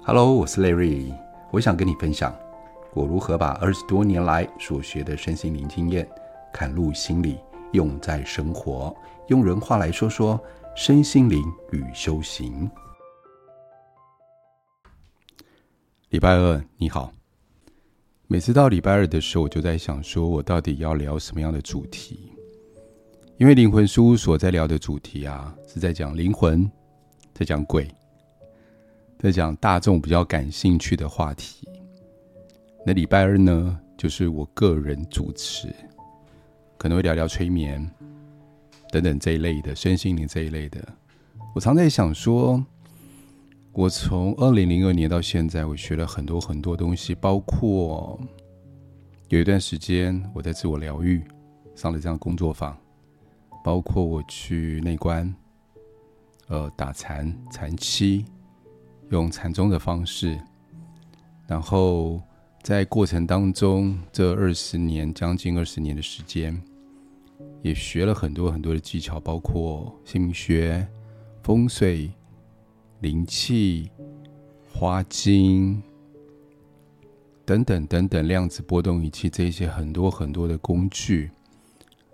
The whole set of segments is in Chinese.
Hello，我是 Larry，我想跟你分享我如何把二十多年来所学的身心灵经验，嵌入心里，用在生活。用人话来说说身心灵与修行。礼拜二你好，每次到礼拜二的时候，我就在想，说我到底要聊什么样的主题？因为灵魂事务所在聊的主题啊，是在讲灵魂，在讲鬼。在讲大众比较感兴趣的话题。那礼拜二呢，就是我个人主持，可能会聊聊催眠等等这一类的身心灵这一类的。我常在想说，我从二零零二年到现在，我学了很多很多东西，包括有一段时间我在自我疗愈，上了这样工作坊，包括我去内观，呃，打禅禅七。用禅宗的方式，然后在过程当中，这二十年将近二十年的时间，也学了很多很多的技巧，包括姓名学、风水、灵气、花精等等等等，量子波动仪器这些很多很多的工具。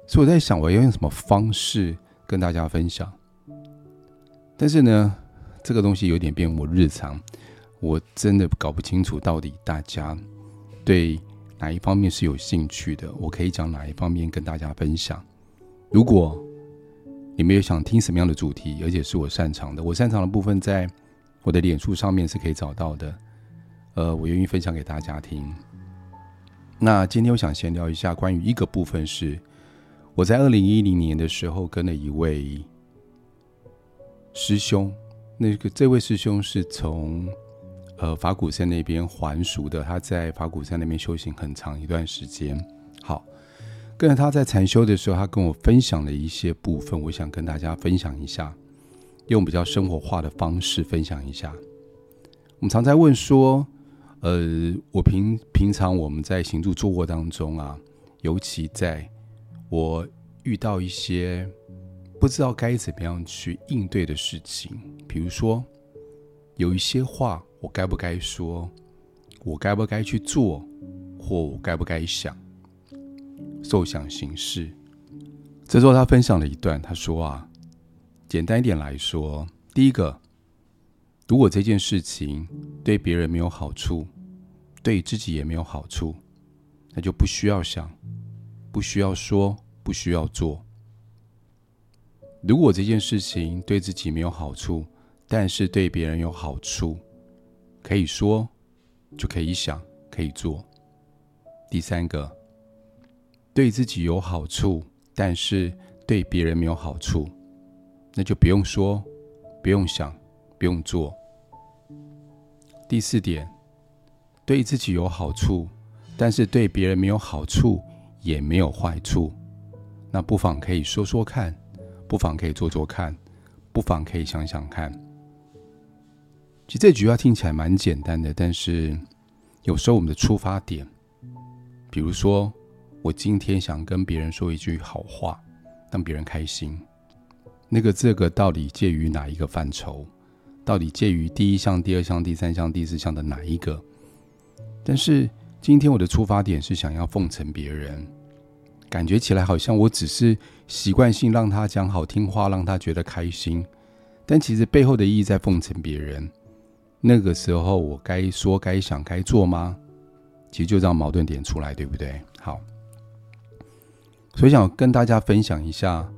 所以我在想，我要用什么方式跟大家分享？但是呢，这个东西有点变我日常，我真的搞不清楚到底大家对哪一方面是有兴趣的，我可以讲哪一方面跟大家分享。如果你们有想听什么样的主题，而且是我擅长的，我擅长的部分在我的脸书上面是可以找到的，呃，我愿意分享给大家听。那今天我想先聊一下关于一个部分是，我在二零一零年的时候跟了一位师兄。那个这位师兄是从呃法鼓山那边还俗的，他在法鼓山那边修行很长一段时间。好，跟着他在禅修的时候，他跟我分享了一些部分，我想跟大家分享一下，用比较生活化的方式分享一下。我们常在问说，呃，我平平常我们在行住坐卧当中啊，尤其在我遇到一些。不知道该怎么样去应对的事情，比如说有一些话我该不该说，我该不该去做，或我该不该想，受想行识。这时候他分享了一段，他说啊，简单一点来说，第一个，如果这件事情对别人没有好处，对自己也没有好处，那就不需要想，不需要说，不需要做。如果这件事情对自己没有好处，但是对别人有好处，可以说，就可以想，可以做。第三个，对自己有好处，但是对别人没有好处，那就不用说，不用想，不用做。第四点，对自己有好处，但是对别人没有好处，也没有坏处，那不妨可以说说看。不妨可以做做看，不妨可以想想看。其实这句话听起来蛮简单的，但是有时候我们的出发点，比如说我今天想跟别人说一句好话，让别人开心，那个这个到底介于哪一个范畴？到底介于第一项、第二项、第三项、第四项的哪一个？但是今天我的出发点是想要奉承别人。感觉起来好像我只是习惯性让他讲好听话，让他觉得开心，但其实背后的意义在奉承别人。那个时候我该说、该想、该做吗？其实就这样矛盾点出来，对不对？好，所以想跟大家分享一下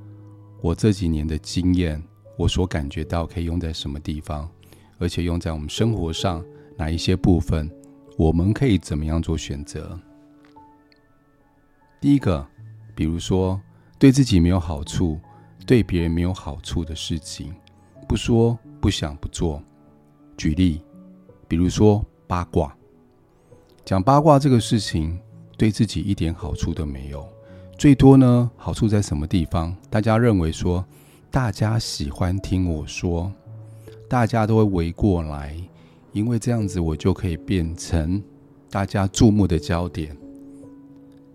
我这几年的经验，我所感觉到可以用在什么地方，而且用在我们生活上哪一些部分，我们可以怎么样做选择？第一个。比如说，对自己没有好处、对别人没有好处的事情，不说、不想、不做。举例，比如说八卦，讲八卦这个事情，对自己一点好处都没有。最多呢，好处在什么地方？大家认为说，大家喜欢听我说，大家都会围过来，因为这样子我就可以变成大家注目的焦点。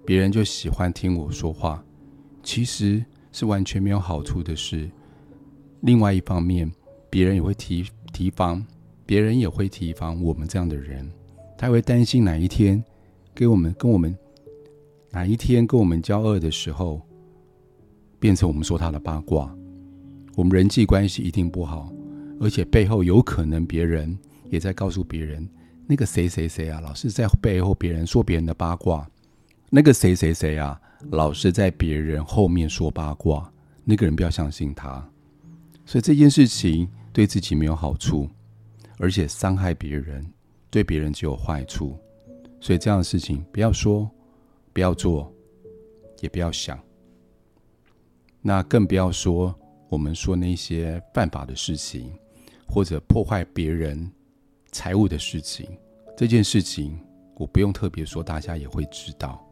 别人就喜欢听我说话，其实是完全没有好处的事。另外一方面，别人也会提提防，别人也会提防我们这样的人，他会担心哪一天给我们跟我们哪一天跟我们交恶的时候，变成我们说他的八卦，我们人际关系一定不好，而且背后有可能别人也在告诉别人，那个谁谁谁啊，老是在背后别人说别人的八卦，那个谁谁谁啊，老是在别人后面说八卦，那个人不要相信他，所以这件事情对自己没有好处。而且伤害别人，对别人只有坏处，所以这样的事情不要说，不要做，也不要想。那更不要说我们说那些犯法的事情，或者破坏别人财物的事情。这件事情我不用特别说，大家也会知道。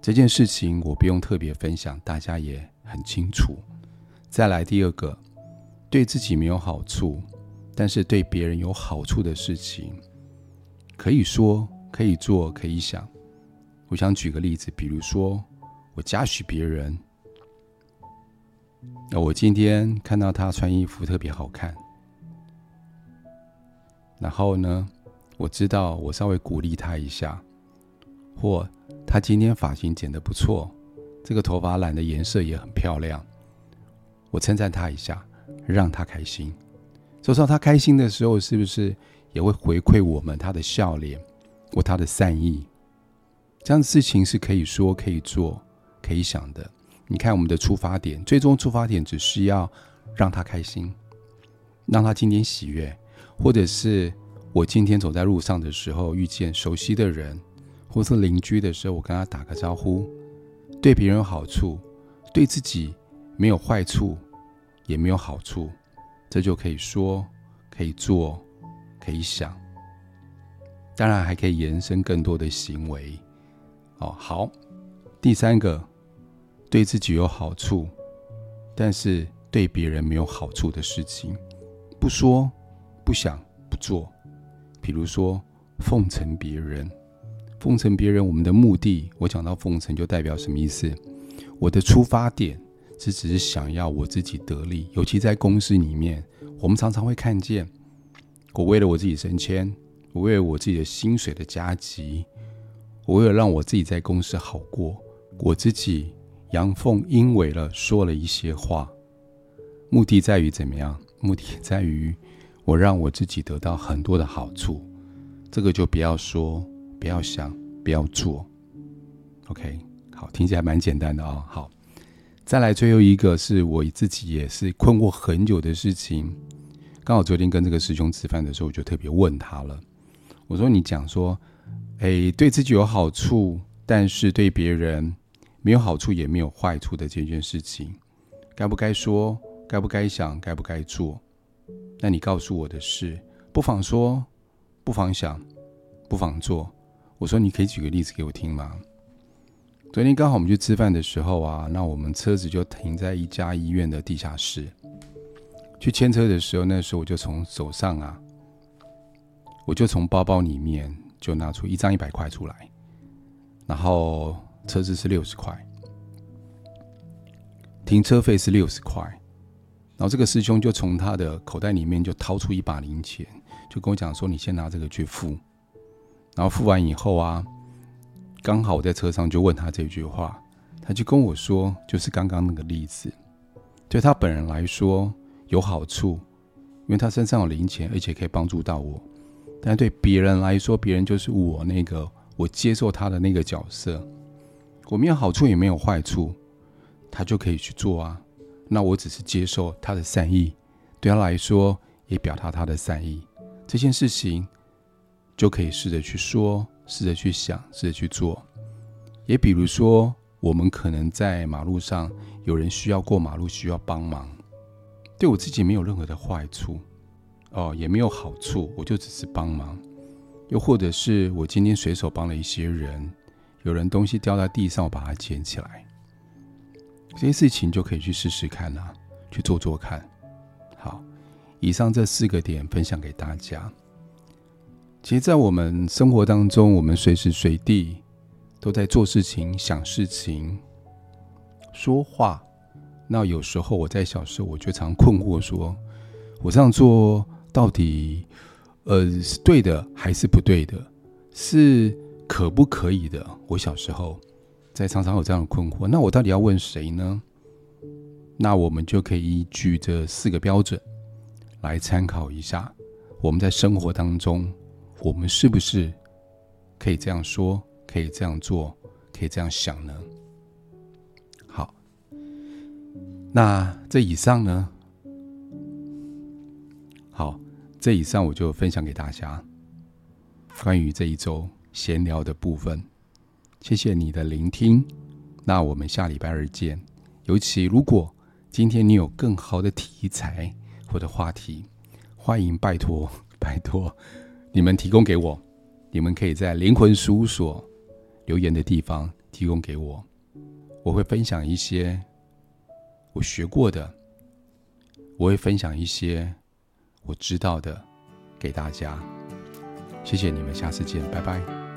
这件事情我不用特别分享，大家也很清楚。再来第二个。对自己没有好处，但是对别人有好处的事情，可以说、可以做、可以想。我想举个例子，比如说我嘉许别人，那我今天看到他穿衣服特别好看，然后呢，我知道我稍微鼓励他一下，或他今天发型剪得不错，这个头发染的颜色也很漂亮，我称赞他一下。让他开心，说说他开心的时候，是不是也会回馈我们他的笑脸或他的善意？这样的事情是可以说、可以做、可以想的。你看，我们的出发点，最终出发点只需要让他开心，让他今天喜悦，或者是我今天走在路上的时候遇见熟悉的人，或是邻居的时候，我跟他打个招呼，对别人有好处，对自己没有坏处。也没有好处，这就可以说，可以做，可以想，当然还可以延伸更多的行为。哦，好，第三个，对自己有好处，但是对别人没有好处的事情，不说，不想，不做。比如说奉承别人，奉承别人，我们的目的，我讲到奉承就代表什么意思？我的出发点。是只是想要我自己得利，尤其在公司里面，我们常常会看见，我为了我自己升迁，我为了我自己的薪水的加急，我为了让我自己在公司好过，我自己阳奉阴违了，说了一些话，目的在于怎么样？目的在于我让我自己得到很多的好处，这个就不要说，不要想，不要做。OK，好，听起来蛮简单的啊、哦，好。再来最后一个是我自己也是困惑很久的事情，刚好昨天跟这个师兄吃饭的时候，我就特别问他了。我说：“你讲说，哎，对自己有好处，但是对别人没有好处也没有坏处的这件事情，该不该说？该不该想？该不该做？那你告诉我的是，不妨说，不妨想，不妨做。我说，你可以举个例子给我听吗？”昨天刚好我们去吃饭的时候啊，那我们车子就停在一家医院的地下室。去牵车的时候，那时候我就从手上啊，我就从包包里面就拿出一张一百块出来，然后车子是六十块，停车费是六十块，然后这个师兄就从他的口袋里面就掏出一把零钱，就跟我讲说：“你先拿这个去付。”然后付完以后啊。刚好我在车上就问他这句话，他就跟我说，就是刚刚那个例子，对他本人来说有好处，因为他身上有零钱，而且可以帮助到我。但对别人来说，别人就是我那个我接受他的那个角色，我没有好处也没有坏处，他就可以去做啊。那我只是接受他的善意，对他来说也表达他的善意，这件事情就可以试着去说。试着去想，试着去做。也比如说，我们可能在马路上有人需要过马路，需要帮忙，对我自己没有任何的坏处，哦，也没有好处，我就只是帮忙。又或者是我今天随手帮了一些人，有人东西掉在地上，我把它捡起来，这些事情就可以去试试看啊，去做做看。好，以上这四个点分享给大家。其实，在我们生活当中，我们随时随地都在做事情、想事情、说话。那有时候我在小时候，我就常困惑说：我这样做到底，呃，是对的还是不对的？是可不可以的？我小时候在常常有这样的困惑。那我到底要问谁呢？那我们就可以依据这四个标准来参考一下，我们在生活当中，我们是不是可以这样说，可以这样做，可以这样想呢？好，那这以上呢？好，这以上我就分享给大家关于这一周闲聊的部分。谢谢你的聆听，那我们下礼拜二见。尤其如果今天你有更好的题材或者话题，欢迎拜托拜托你们提供给我。你们可以在灵魂事务所留言的地方提供给我，我会分享一些我学过的，我会分享一些我知道的给大家。谢谢你们，下次见，拜拜。